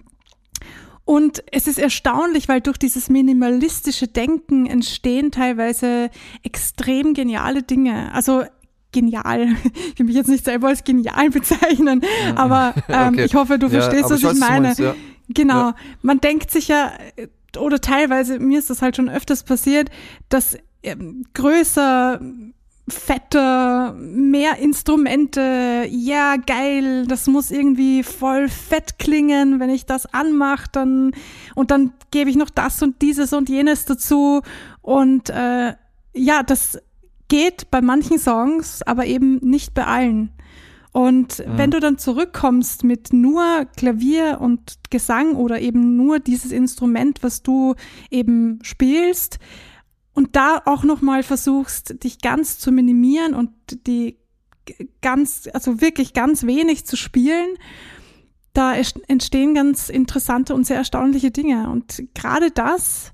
Und es ist erstaunlich, weil durch dieses minimalistische Denken entstehen teilweise extrem geniale Dinge. Also genial. Ich will mich jetzt nicht selber als genial bezeichnen, ja. aber ähm, okay. ich hoffe, du verstehst, ja, was ich, weiß, meine. Meinst, ja. Genau. Man denkt sich ja, oder teilweise, mir ist das halt schon öfters passiert, dass ähm, größer, fetter, mehr Instrumente, ja geil, das muss irgendwie voll fett klingen, wenn ich das anmache, dann und dann gebe ich noch das und dieses und jenes dazu und äh, ja, das geht bei manchen Songs, aber eben nicht bei allen. Und ja. wenn du dann zurückkommst mit nur Klavier und Gesang oder eben nur dieses Instrument, was du eben spielst und da auch noch mal versuchst, dich ganz zu minimieren und die ganz, also wirklich ganz wenig zu spielen, da entstehen ganz interessante und sehr erstaunliche Dinge. Und gerade das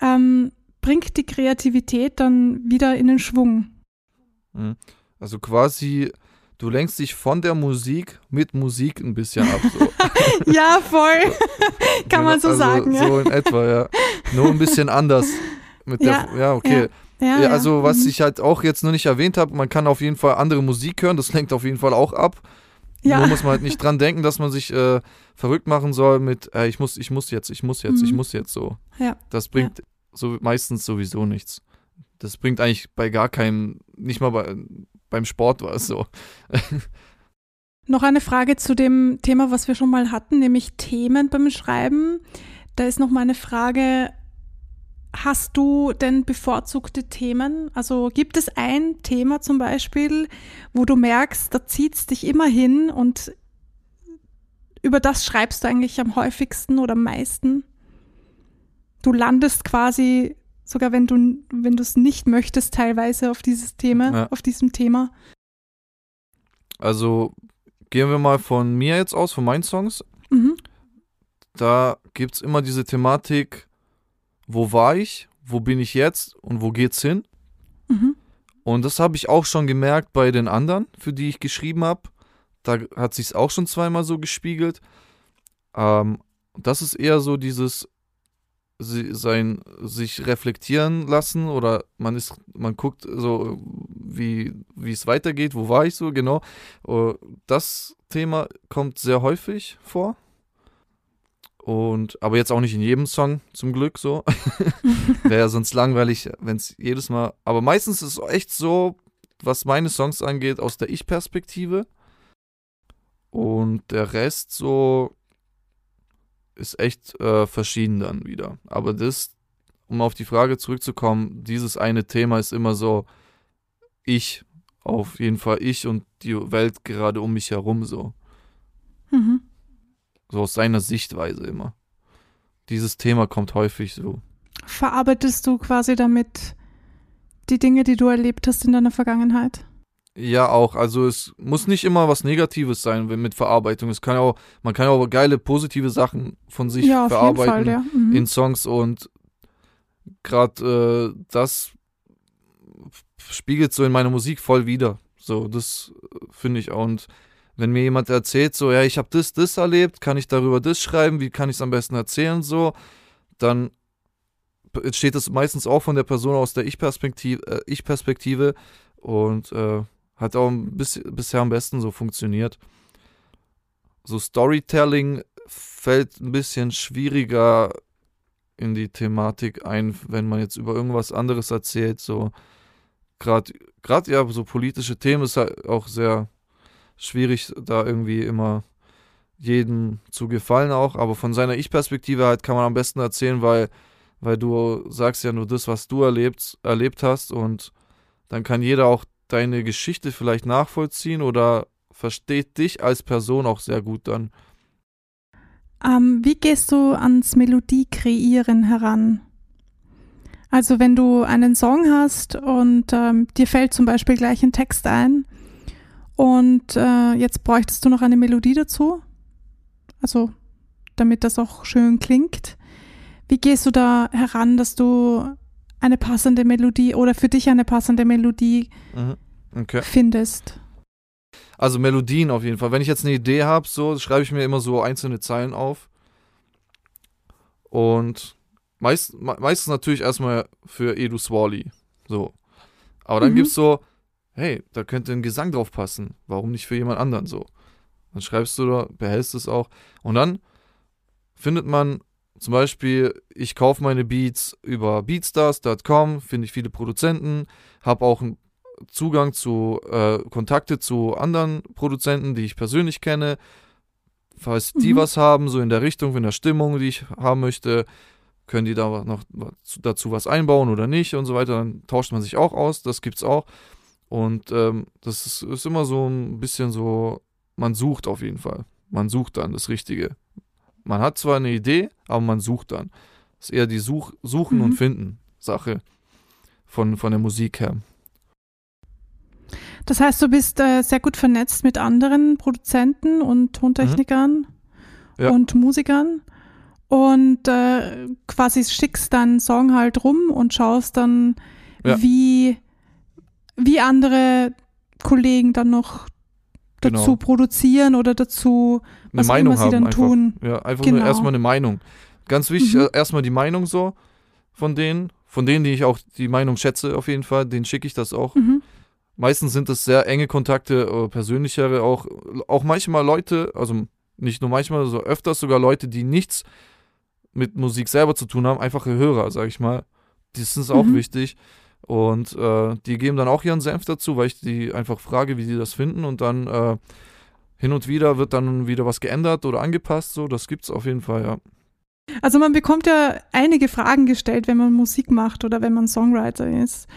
ähm, bringt die Kreativität dann wieder in den Schwung. Mhm. Also quasi, du lenkst dich von der Musik mit Musik ein bisschen ab. So. ja, voll. Kann man so also, sagen. Ja. So in etwa, ja. Nur ein bisschen anders. Mit ja, der, ja okay. Ja. Ja, also was mhm. ich halt auch jetzt noch nicht erwähnt habe, man kann auf jeden Fall andere Musik hören, das lenkt auf jeden Fall auch ab. Ja. Nur muss man halt nicht dran denken, dass man sich äh, verrückt machen soll mit, äh, ich muss, ich muss jetzt, ich muss jetzt, mhm. ich muss jetzt so. Ja. Das bringt so meistens sowieso nichts. Das bringt eigentlich bei gar keinem, nicht mal bei, beim Sport war es so. Noch eine Frage zu dem Thema, was wir schon mal hatten, nämlich Themen beim Schreiben. Da ist noch mal eine Frage, hast du denn bevorzugte Themen? Also gibt es ein Thema zum Beispiel, wo du merkst, da zieht es dich immer hin und über das schreibst du eigentlich am häufigsten oder am meisten? du landest quasi, sogar wenn du, wenn du es nicht möchtest, teilweise auf dieses Thema, ja. auf diesem Thema. Also gehen wir mal von mir jetzt aus, von meinen Songs. Mhm. Da gibt es immer diese Thematik, wo war ich, wo bin ich jetzt und wo geht's hin? Mhm. Und das habe ich auch schon gemerkt bei den anderen, für die ich geschrieben habe. Da hat sich auch schon zweimal so gespiegelt. Ähm, das ist eher so dieses, sein sich reflektieren lassen oder man ist man guckt so wie wie es weitergeht wo war ich so genau äh, das Thema kommt sehr häufig vor und aber jetzt auch nicht in jedem Song zum Glück so wäre ja sonst langweilig wenn es jedes Mal aber meistens ist es echt so was meine Songs angeht aus der Ich-Perspektive und der Rest so ist echt äh, verschieden dann wieder. Aber das, um auf die Frage zurückzukommen, dieses eine Thema ist immer so, ich, auf jeden Fall ich und die Welt gerade um mich herum so. Mhm. So aus seiner Sichtweise immer. Dieses Thema kommt häufig so. Verarbeitest du quasi damit die Dinge, die du erlebt hast in deiner Vergangenheit? Ja, auch. Also es muss nicht immer was Negatives sein mit Verarbeitung. Es kann auch, man kann auch geile, positive Sachen von sich ja, verarbeiten Fall, ja. mhm. in Songs und gerade äh, das spiegelt so in meiner Musik voll wieder. So, das finde ich auch. Und wenn mir jemand erzählt, so, ja, ich habe das, das erlebt, kann ich darüber das schreiben, wie kann ich es am besten erzählen, so, dann steht das meistens auch von der Person aus der Ich-Perspektive, äh, Ich-Perspektive und äh, hat auch bis, bisher am besten so funktioniert. So Storytelling fällt ein bisschen schwieriger in die Thematik ein, wenn man jetzt über irgendwas anderes erzählt. So gerade gerade ja so politische Themen ist halt auch sehr schwierig, da irgendwie immer jedem zu gefallen auch. Aber von seiner Ich-Perspektive halt kann man am besten erzählen, weil weil du sagst ja nur das, was du erlebt erlebt hast und dann kann jeder auch deine Geschichte vielleicht nachvollziehen oder versteht dich als Person auch sehr gut dann. Ähm, wie gehst du ans Melodie kreieren heran? Also wenn du einen Song hast und ähm, dir fällt zum Beispiel gleich ein Text ein und äh, jetzt bräuchtest du noch eine Melodie dazu, also damit das auch schön klingt. Wie gehst du da heran, dass du eine passende Melodie oder für dich eine passende Melodie mhm. okay. findest? Also Melodien auf jeden Fall. Wenn ich jetzt eine Idee habe, so schreibe ich mir immer so einzelne Zeilen auf. Und meist, meistens natürlich erstmal für Edu Swally. So. Aber dann mhm. gibt es so, hey, da könnte ein Gesang drauf passen. Warum nicht für jemand anderen so? Dann schreibst du da, behältst es auch. Und dann findet man zum Beispiel, ich kaufe meine Beats über beatstars.com, finde ich viele Produzenten, habe auch einen Zugang zu äh, Kontakte zu anderen Produzenten, die ich persönlich kenne. Falls die mhm. was haben, so in der Richtung, in der Stimmung, die ich haben möchte, können die da noch dazu was einbauen oder nicht und so weiter. Dann tauscht man sich auch aus, das gibt's auch. Und ähm, das ist, ist immer so ein bisschen so, man sucht auf jeden Fall. Man sucht dann das Richtige. Man hat zwar eine Idee, aber man sucht dann. Das ist eher die Such Suchen mhm. und Finden Sache von, von der Musik her. Das heißt, du bist äh, sehr gut vernetzt mit anderen Produzenten und Tontechnikern mhm. ja. und Musikern und äh, quasi schickst deinen Song halt rum und schaust dann, ja. wie, wie andere Kollegen dann noch dazu genau. produzieren oder dazu eine Meinung haben. einfach. Tun. Ja, einfach genau. nur erstmal eine Meinung. Ganz wichtig, mhm. Erstmal die Meinung so von denen, von denen, die ich auch die Meinung schätze auf jeden Fall, denen schicke ich das auch. Mhm. Meistens sind es sehr enge Kontakte, äh, persönlichere, auch, auch manchmal Leute, also nicht nur manchmal, so öfters sogar Leute, die nichts mit Musik selber zu tun haben, einfache Hörer, sag ich mal. Das ist auch mhm. wichtig. Und äh, die geben dann auch ihren Senf dazu, weil ich die einfach frage, wie die das finden. Und dann äh, hin und wieder wird dann wieder was geändert oder angepasst. So, das gibt's auf jeden Fall, ja. Also man bekommt ja einige Fragen gestellt, wenn man Musik macht oder wenn man Songwriter ist.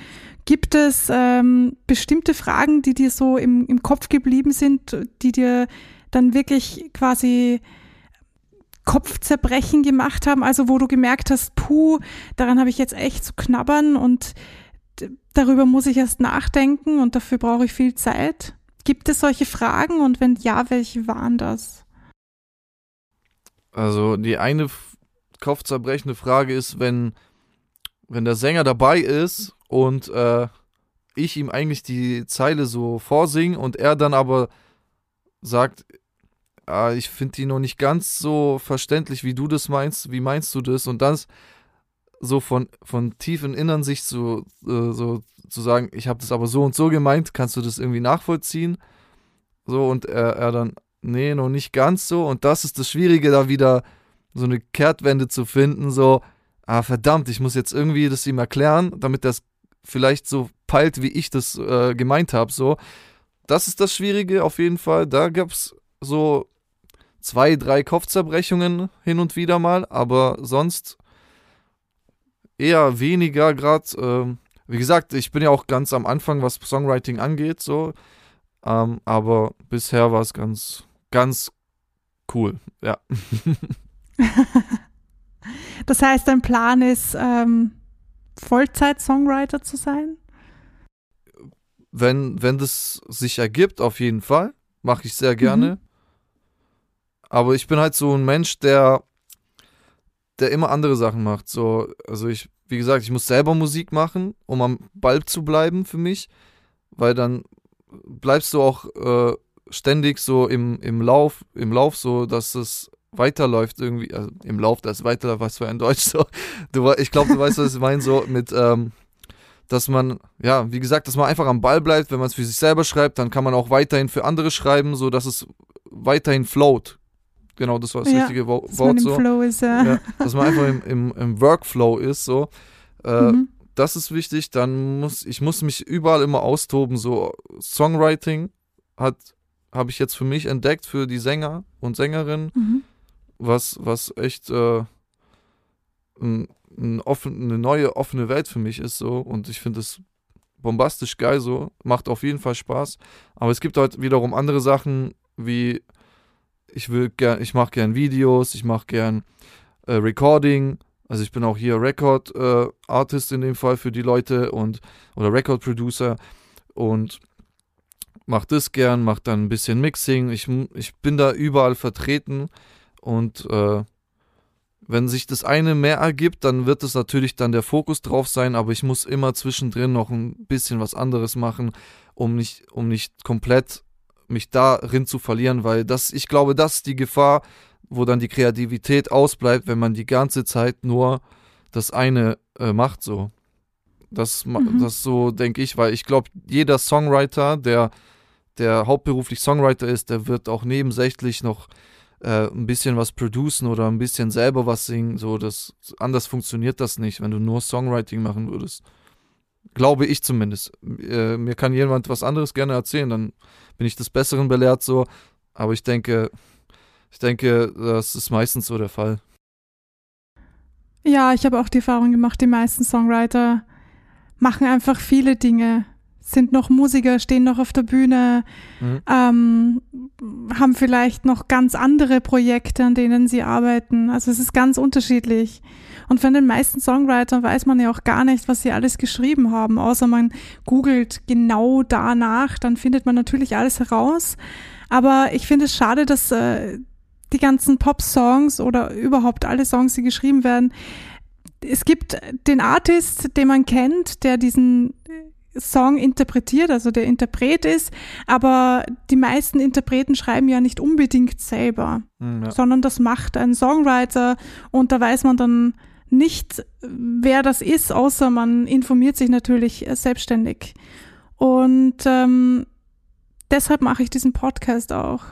Gibt es ähm, bestimmte Fragen, die dir so im, im Kopf geblieben sind, die dir dann wirklich quasi Kopfzerbrechen gemacht haben? Also wo du gemerkt hast, puh, daran habe ich jetzt echt zu knabbern und darüber muss ich erst nachdenken und dafür brauche ich viel Zeit. Gibt es solche Fragen und wenn ja, welche waren das? Also die eine kopfzerbrechende Frage ist, wenn, wenn der Sänger dabei ist und äh, ich ihm eigentlich die Zeile so vorsinge und er dann aber sagt, ah, ich finde die noch nicht ganz so verständlich, wie du das meinst, wie meinst du das? Und das so von, von tief in Innern sich zu, äh, so zu sagen, ich habe das aber so und so gemeint, kannst du das irgendwie nachvollziehen? So, und er, er dann, nee, noch nicht ganz so. Und das ist das Schwierige, da wieder so eine Kehrtwende zu finden, so, ah, verdammt, ich muss jetzt irgendwie das ihm erklären, damit das vielleicht so peilt, wie ich das äh, gemeint habe, so. Das ist das Schwierige auf jeden Fall. Da gab es so zwei, drei Kopfzerbrechungen hin und wieder mal, aber sonst eher weniger gerade. Ähm, wie gesagt, ich bin ja auch ganz am Anfang, was Songwriting angeht, so. Ähm, aber bisher war es ganz, ganz cool, ja. das heißt, dein Plan ist, ähm, Vollzeit-Songwriter zu sein? wenn, wenn das sich ergibt, auf jeden Fall. Mache ich sehr gerne. Mhm. Aber ich bin halt so ein Mensch, der, der immer andere Sachen macht. So, also ich, wie gesagt, ich muss selber Musik machen, um am Ball zu bleiben für mich, weil dann bleibst du auch äh, ständig so im, im Lauf, im Lauf so, dass es weiterläuft irgendwie, also im Lauf, das weiterläuft, was für ein Deutsch so. Du, ich glaube, du weißt, was ich meine, so mit, ähm, dass man, ja, wie gesagt, dass man einfach am Ball bleibt, wenn man es für sich selber schreibt, dann kann man auch weiterhin für andere schreiben, so dass es weiterhin float. Genau, das war das Ja, richtige Wo Dass man Wort so. Flow ist, ja. Ja, dass man einfach im, im, im Workflow ist, so. Äh, Mhm. Das ist wichtig. Dann muss ich muss mich überall immer austoben. So Songwriting hat habe ich jetzt für mich entdeckt für die Sänger und Sängerinnen, Mhm. was was echt äh, ein, ein offen, eine neue offene Welt für mich ist so und ich finde es bombastisch geil so, macht auf jeden Fall Spaß. Aber es gibt halt wiederum andere Sachen wie ich will gern, ich mache gern Videos, ich mache gern äh, Recording. Also ich bin auch hier Record äh, Artist in dem Fall für die Leute und oder Record Producer und mach das gern, mach dann ein bisschen Mixing. Ich, ich bin da überall vertreten und äh, wenn sich das eine mehr ergibt, dann wird es natürlich dann der Fokus drauf sein, aber ich muss immer zwischendrin noch ein bisschen was anderes machen, um nicht, um nicht komplett mich darin zu verlieren, weil das, ich glaube, das ist die Gefahr, wo dann die Kreativität ausbleibt, wenn man die ganze Zeit nur das eine äh, macht so. Das, Mhm. das so denke ich, weil ich glaube, jeder Songwriter, der, der hauptberuflich Songwriter ist, der wird auch nebensächlich noch äh, ein bisschen was producen oder ein bisschen selber was singen. So, das, anders funktioniert das nicht, wenn du nur Songwriting machen würdest. Glaube ich zumindest. Äh, mir kann jemand was anderes gerne erzählen, dann bin ich des Besseren belehrt so. Aber ich denke, ich denke, das ist meistens so der Fall. Ja, ich habe auch die Erfahrung gemacht, die meisten Songwriter machen einfach viele Dinge, sind noch Musiker, stehen noch auf der Bühne, Mhm. ähm, haben vielleicht noch ganz andere Projekte, an denen sie arbeiten. Also es ist ganz unterschiedlich. Und von den meisten Songwritern weiß man ja auch gar nicht, was sie alles geschrieben haben, außer man googelt genau danach, dann findet man natürlich alles heraus. Aber ich finde es schade, dass äh, die ganzen Pop-Songs oder überhaupt alle Songs, die geschrieben werden, es gibt den Artist, den man kennt, der diesen Song interpretiert, also der Interpret ist, aber die meisten Interpreten schreiben ja nicht unbedingt selber, Mhm, ja. sondern das macht ein Songwriter und da weiß man dann nicht, wer das ist, außer man informiert sich natürlich äh, selbstständig. Und ähm, deshalb mache ich diesen Podcast auch,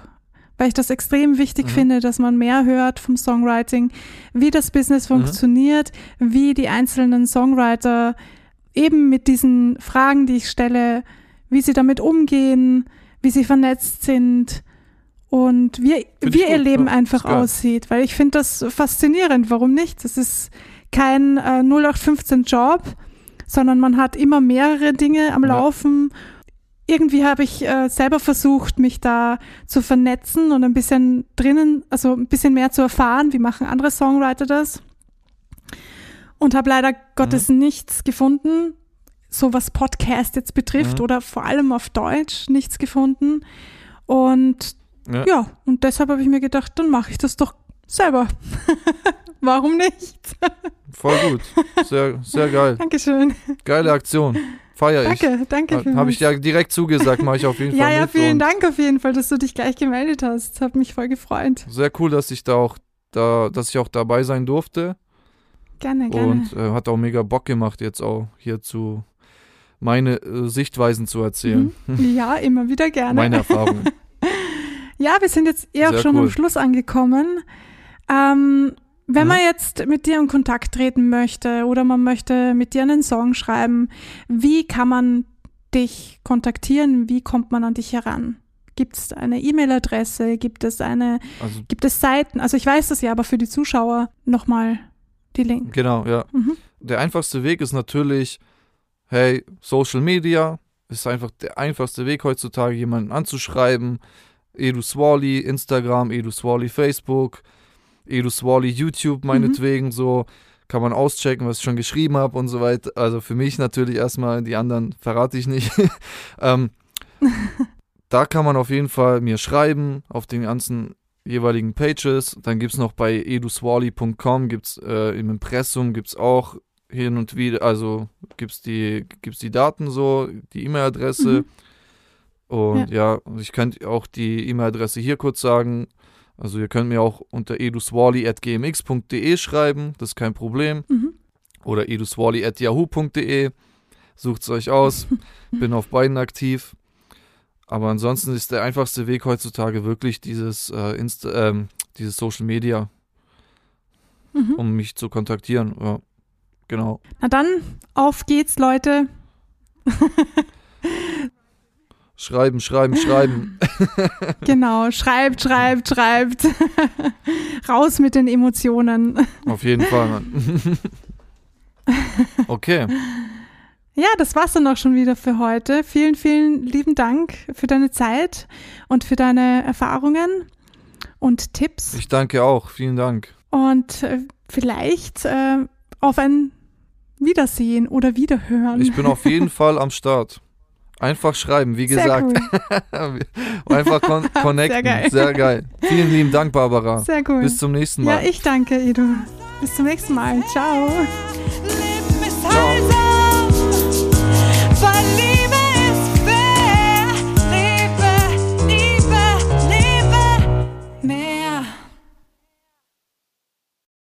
weil ich das extrem wichtig Mhm. finde, dass man mehr hört vom Songwriting, wie das Business Mhm. funktioniert, wie die einzelnen Songwriter eben mit diesen Fragen, die ich stelle, wie sie damit umgehen, wie sie vernetzt sind und wie, Find wie ihr gut, Leben ja, einfach aussieht. Weil ich finde das faszinierend. Warum nicht? Das ist kein äh, 0815-Job, sondern man hat immer mehrere Dinge am Ja. Laufen. Irgendwie habe ich äh, selber versucht, mich da zu vernetzen und ein bisschen drinnen, also ein bisschen mehr zu erfahren, wie machen andere Songwriter das. Und habe leider Gottes nichts gefunden, so was Podcast jetzt betrifft Mhm. oder vor allem auf Deutsch nichts gefunden. Und Ja. ja, und deshalb habe ich mir gedacht, dann mache ich das doch selber. Warum nicht? Voll gut. Sehr, sehr geil. Dankeschön. Geile Aktion. Feier ich. Danke, danke. Habe hab ich ja direkt zugesagt, mache ich auf jeden ja, Fall ja, mit. vielen Dank auf jeden Fall, dass du dich gleich gemeldet hast. Hat mich voll gefreut. Sehr cool, dass ich da auch da, dass ich auch dabei sein durfte. Gerne, gerne. Und äh, hat auch mega Bock gemacht, jetzt auch hier zu meine äh, Sichtweisen zu erzählen. Mhm. Ja, immer wieder gerne. Meine Erfahrungen. Ja, wir sind jetzt eh auch Sehr schon cool. am Schluss angekommen. Ähm, wenn Mhm. man jetzt mit dir in Kontakt treten möchte oder man möchte mit dir einen Song schreiben, wie kann man dich kontaktieren? Wie kommt man an dich heran? Gibt es eine E-Mail-Adresse? Gibt es eine, Also gibt es Seiten? Also ich weiß das ja, aber für die Zuschauer nochmal die Link. genau, ja. Mhm. Der einfachste Weg ist natürlich, hey, Social Media ist einfach der einfachste Weg heutzutage, jemanden anzuschreiben. Edu Swally, Instagram, Edu Swally, Facebook, Edu Swally, YouTube meinetwegen so. kann man auschecken, was ich schon geschrieben habe und so weiter. Also für mich natürlich erstmal, die anderen verrate ich nicht. ähm, da kann man auf jeden Fall mir schreiben, auf den ganzen jeweiligen Pages. Dann gibt es noch bei eduswally.com, gibt es äh, im Impressum, gibt es auch hin und wieder, also gibt es die, gibt's die Daten so, die E-Mail-Adresse. Mhm. Und ja. ja, ich könnte auch die E-Mail-Adresse hier kurz sagen. Also ihr könnt mir auch unter eduswally.gmx.de schreiben, das ist kein Problem. Mhm. Oder eduswally.yahoo.de. Sucht es euch aus. Bin auf beiden aktiv. Aber ansonsten ist der einfachste Weg heutzutage wirklich dieses, äh, Insta, ähm, dieses Social Media, mhm. um mich zu kontaktieren. Ja, genau. Na dann, auf geht's, Leute. Schreiben, schreiben, schreiben. genau, schreibt, schreibt, schreibt. Raus mit den Emotionen. Auf jeden Fall, Mann. okay. Ja, das war's dann auch schon wieder für heute. Vielen, vielen lieben Dank für deine Zeit und für deine Erfahrungen und Tipps. Ich danke auch. Vielen Dank. Und äh, vielleicht äh, auf ein Wiedersehen oder Wiederhören. Ich bin auf jeden Fall am Start. Einfach schreiben, wie gesagt. Cool. Einfach con connecten. Sehr geil. Sehr geil. Vielen lieben Dank, Barbara. Sehr cool. Bis zum nächsten Mal. Ja, ich danke, Edu. Bis zum nächsten Mal. Ciao.